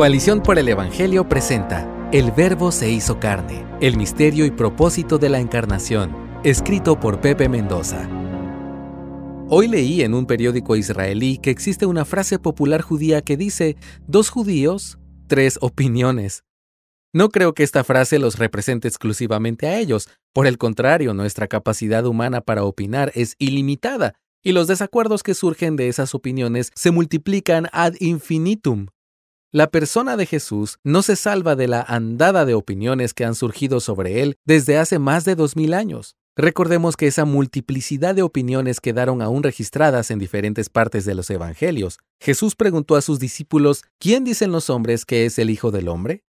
Coalición por el Evangelio presenta El Verbo se hizo carne, el misterio y propósito de la encarnación, escrito por Pepe Mendoza. Hoy leí en un periódico israelí que existe una frase popular judía que dice, dos judíos, tres opiniones. No creo que esta frase los represente exclusivamente a ellos, por el contrario, nuestra capacidad humana para opinar es ilimitada, y los desacuerdos que surgen de esas opiniones se multiplican ad infinitum. La persona de Jesús no se salva de la andada de opiniones que han surgido sobre él desde hace más de dos mil años. Recordemos que esa multiplicidad de opiniones quedaron aún registradas en diferentes partes de los evangelios. Jesús preguntó a sus discípulos, ¿quién dicen los hombres que es el Hijo del Hombre?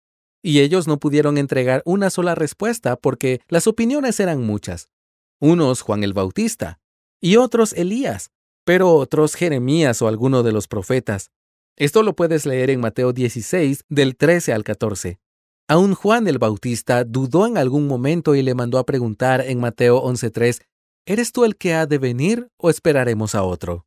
Y ellos no pudieron entregar una sola respuesta porque las opiniones eran muchas. Unos Juan el Bautista, y otros Elías, pero otros Jeremías o alguno de los profetas. Esto lo puedes leer en Mateo 16, del 13 al 14. Aún Juan el Bautista dudó en algún momento y le mandó a preguntar en Mateo 11.3, ¿Eres tú el que ha de venir o esperaremos a otro?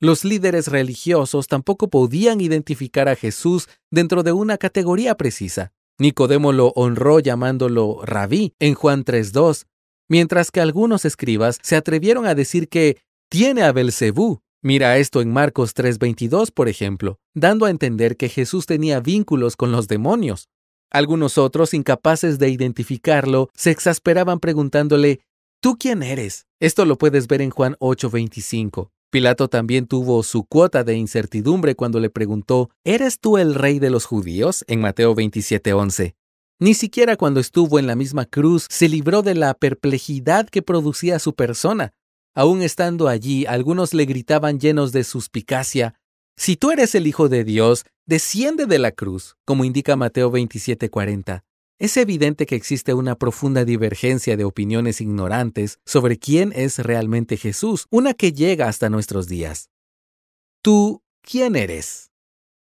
Los líderes religiosos tampoco podían identificar a Jesús dentro de una categoría precisa. Nicodemo lo honró llamándolo rabí en Juan 3.2, mientras que algunos escribas se atrevieron a decir que tiene a Belcebú, Mira esto en Marcos 3:22, por ejemplo, dando a entender que Jesús tenía vínculos con los demonios. Algunos otros, incapaces de identificarlo, se exasperaban preguntándole, ¿Tú quién eres? Esto lo puedes ver en Juan 8:25. Pilato también tuvo su cuota de incertidumbre cuando le preguntó, ¿Eres tú el rey de los judíos? en Mateo 27:11. Ni siquiera cuando estuvo en la misma cruz se libró de la perplejidad que producía su persona, Aún estando allí, algunos le gritaban llenos de suspicacia, Si tú eres el Hijo de Dios, desciende de la cruz, como indica Mateo 27:40. Es evidente que existe una profunda divergencia de opiniones ignorantes sobre quién es realmente Jesús, una que llega hasta nuestros días. ¿Tú quién eres?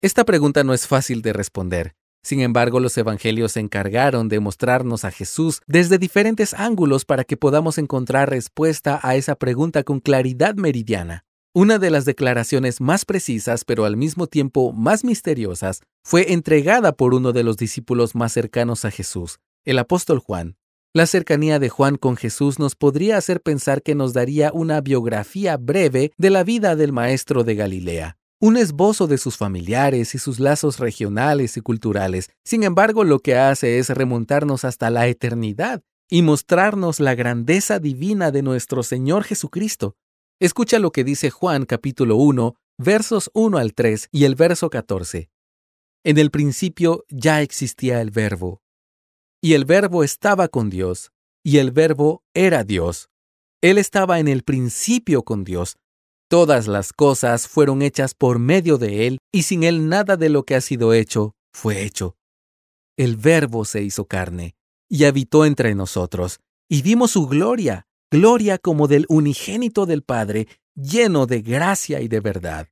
Esta pregunta no es fácil de responder. Sin embargo, los evangelios se encargaron de mostrarnos a Jesús desde diferentes ángulos para que podamos encontrar respuesta a esa pregunta con claridad meridiana. Una de las declaraciones más precisas, pero al mismo tiempo más misteriosas, fue entregada por uno de los discípulos más cercanos a Jesús, el apóstol Juan. La cercanía de Juan con Jesús nos podría hacer pensar que nos daría una biografía breve de la vida del Maestro de Galilea un esbozo de sus familiares y sus lazos regionales y culturales. Sin embargo, lo que hace es remontarnos hasta la eternidad y mostrarnos la grandeza divina de nuestro Señor Jesucristo. Escucha lo que dice Juan capítulo 1, versos 1 al 3 y el verso 14. En el principio ya existía el verbo, y el verbo estaba con Dios, y el verbo era Dios. Él estaba en el principio con Dios. Todas las cosas fueron hechas por medio de Él, y sin Él nada de lo que ha sido hecho fue hecho. El Verbo se hizo carne, y habitó entre nosotros, y vimos su gloria, gloria como del unigénito del Padre, lleno de gracia y de verdad.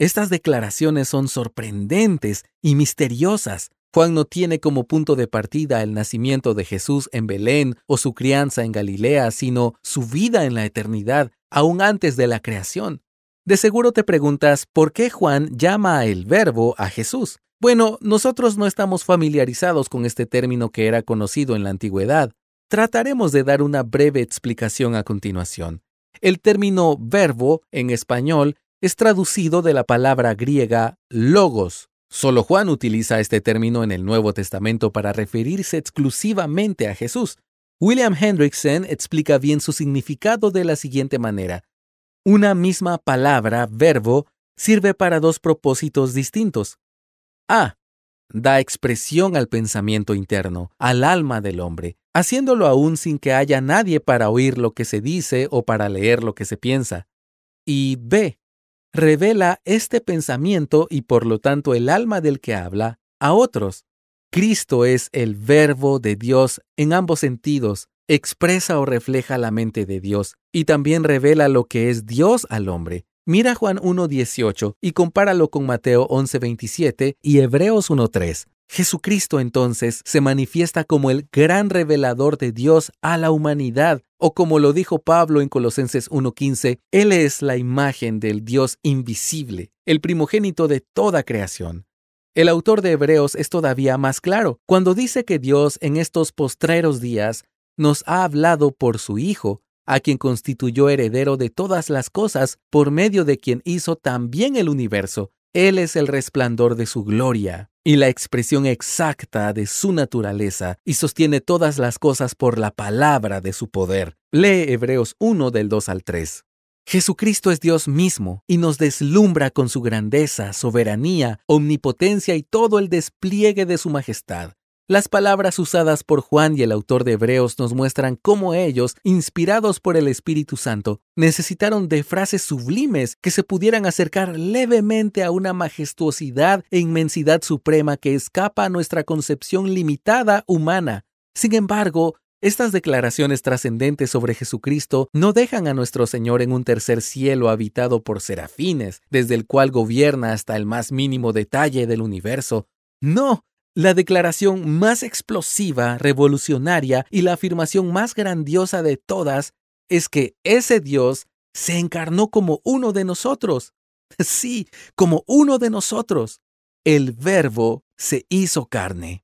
Estas declaraciones son sorprendentes y misteriosas. Juan no tiene como punto de partida el nacimiento de Jesús en Belén o su crianza en Galilea, sino su vida en la eternidad, aún antes de la creación. De seguro te preguntas por qué Juan llama el verbo a Jesús. Bueno, nosotros no estamos familiarizados con este término que era conocido en la antigüedad. Trataremos de dar una breve explicación a continuación. El término verbo en español es traducido de la palabra griega logos. Solo Juan utiliza este término en el Nuevo Testamento para referirse exclusivamente a Jesús. William Hendrickson explica bien su significado de la siguiente manera. Una misma palabra, verbo, sirve para dos propósitos distintos. A. Da expresión al pensamiento interno, al alma del hombre, haciéndolo aún sin que haya nadie para oír lo que se dice o para leer lo que se piensa. Y B. Revela este pensamiento y por lo tanto el alma del que habla a otros, Cristo es el verbo de Dios en ambos sentidos, expresa o refleja la mente de Dios y también revela lo que es Dios al hombre. Mira Juan 1.18 y compáralo con Mateo 11.27 y Hebreos 1.3. Jesucristo entonces se manifiesta como el gran revelador de Dios a la humanidad, o como lo dijo Pablo en Colosenses 1.15, Él es la imagen del Dios invisible, el primogénito de toda creación. El autor de Hebreos es todavía más claro cuando dice que Dios en estos postreros días nos ha hablado por su Hijo, a quien constituyó heredero de todas las cosas, por medio de quien hizo también el universo. Él es el resplandor de su gloria y la expresión exacta de su naturaleza, y sostiene todas las cosas por la palabra de su poder. Lee Hebreos 1 del 2 al 3. Jesucristo es Dios mismo y nos deslumbra con su grandeza, soberanía, omnipotencia y todo el despliegue de su majestad. Las palabras usadas por Juan y el autor de Hebreos nos muestran cómo ellos, inspirados por el Espíritu Santo, necesitaron de frases sublimes que se pudieran acercar levemente a una majestuosidad e inmensidad suprema que escapa a nuestra concepción limitada humana. Sin embargo, estas declaraciones trascendentes sobre Jesucristo no dejan a nuestro Señor en un tercer cielo habitado por serafines, desde el cual gobierna hasta el más mínimo detalle del universo. No, la declaración más explosiva, revolucionaria y la afirmación más grandiosa de todas es que ese Dios se encarnó como uno de nosotros. Sí, como uno de nosotros. El verbo se hizo carne.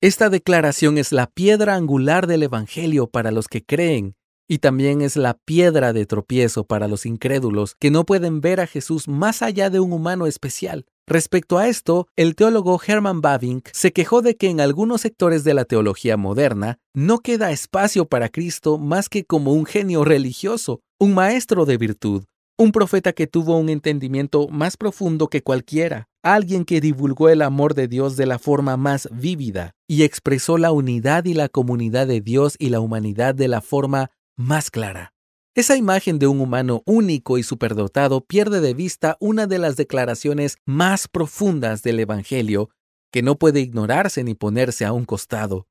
Esta declaración es la piedra angular del Evangelio para los que creen y también es la piedra de tropiezo para los incrédulos que no pueden ver a Jesús más allá de un humano especial. Respecto a esto, el teólogo Hermann Bavinck se quejó de que en algunos sectores de la teología moderna no queda espacio para Cristo más que como un genio religioso, un maestro de virtud, un profeta que tuvo un entendimiento más profundo que cualquiera, alguien que divulgó el amor de Dios de la forma más vívida y expresó la unidad y la comunidad de Dios y la humanidad de la forma más clara. Esa imagen de un humano único y superdotado pierde de vista una de las declaraciones más profundas del Evangelio que no puede ignorarse ni ponerse a un costado.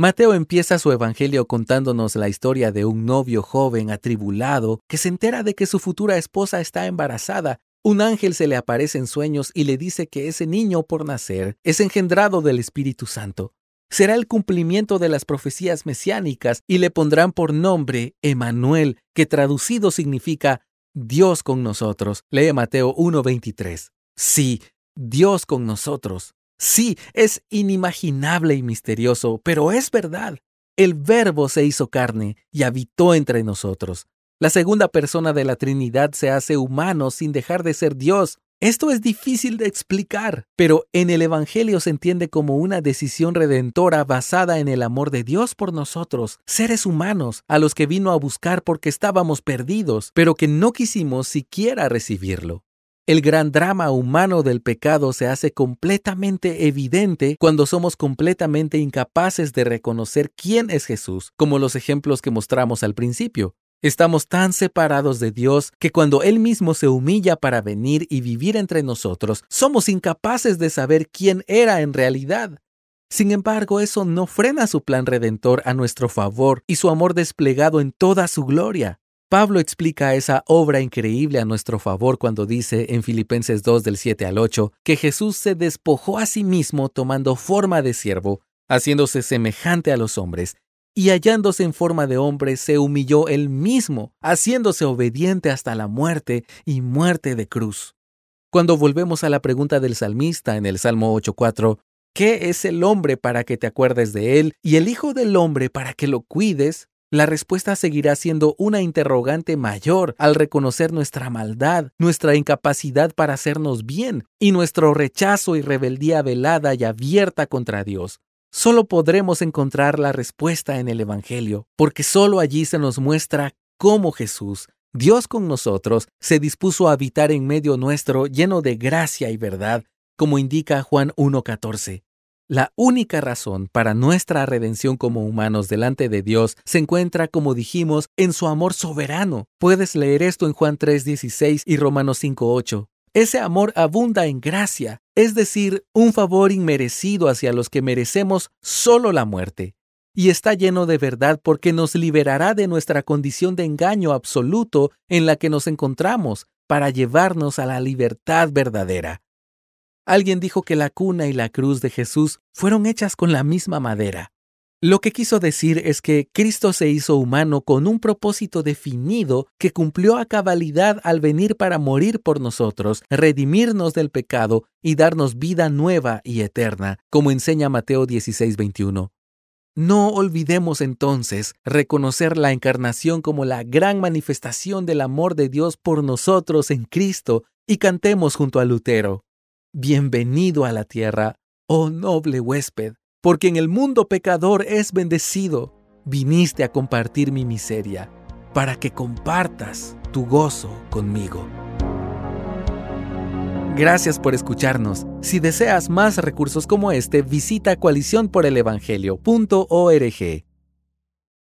Mateo empieza su evangelio contándonos la historia de un novio joven atribulado que se entera de que su futura esposa está embarazada. Un ángel se le aparece en sueños y le dice que ese niño por nacer es engendrado del Espíritu Santo. Será el cumplimiento de las profecías mesiánicas y le pondrán por nombre Emanuel, que traducido significa Dios con nosotros. Lee Mateo 1:23. Sí, Dios con nosotros. Sí, es inimaginable y misterioso, pero es verdad. El Verbo se hizo carne y habitó entre nosotros. La segunda persona de la Trinidad se hace humano sin dejar de ser Dios. Esto es difícil de explicar, pero en el Evangelio se entiende como una decisión redentora basada en el amor de Dios por nosotros, seres humanos, a los que vino a buscar porque estábamos perdidos, pero que no quisimos siquiera recibirlo. El gran drama humano del pecado se hace completamente evidente cuando somos completamente incapaces de reconocer quién es Jesús, como los ejemplos que mostramos al principio. Estamos tan separados de Dios que cuando Él mismo se humilla para venir y vivir entre nosotros, somos incapaces de saber quién era en realidad. Sin embargo, eso no frena su plan redentor a nuestro favor y su amor desplegado en toda su gloria. Pablo explica esa obra increíble a nuestro favor cuando dice en Filipenses 2 del 7 al 8 que Jesús se despojó a sí mismo tomando forma de siervo, haciéndose semejante a los hombres, y hallándose en forma de hombre se humilló él mismo, haciéndose obediente hasta la muerte y muerte de cruz. Cuando volvemos a la pregunta del salmista en el Salmo 8.4, ¿qué es el hombre para que te acuerdes de él y el Hijo del hombre para que lo cuides? La respuesta seguirá siendo una interrogante mayor al reconocer nuestra maldad, nuestra incapacidad para hacernos bien y nuestro rechazo y rebeldía velada y abierta contra Dios. Solo podremos encontrar la respuesta en el Evangelio, porque solo allí se nos muestra cómo Jesús, Dios con nosotros, se dispuso a habitar en medio nuestro lleno de gracia y verdad, como indica Juan 1.14. La única razón para nuestra redención como humanos delante de Dios se encuentra, como dijimos, en su amor soberano. Puedes leer esto en Juan 3:16 y Romanos 5:8. Ese amor abunda en gracia, es decir, un favor inmerecido hacia los que merecemos solo la muerte. Y está lleno de verdad porque nos liberará de nuestra condición de engaño absoluto en la que nos encontramos para llevarnos a la libertad verdadera. Alguien dijo que la cuna y la cruz de Jesús fueron hechas con la misma madera. Lo que quiso decir es que Cristo se hizo humano con un propósito definido que cumplió a cabalidad al venir para morir por nosotros, redimirnos del pecado y darnos vida nueva y eterna, como enseña Mateo 16:21. No olvidemos entonces reconocer la encarnación como la gran manifestación del amor de Dios por nosotros en Cristo y cantemos junto a Lutero. Bienvenido a la tierra, oh noble huésped porque en el mundo pecador es bendecido. Viniste a compartir mi miseria, para que compartas tu gozo conmigo. Gracias por escucharnos. Si deseas más recursos como este, visita coaliciónporelevangelio.org.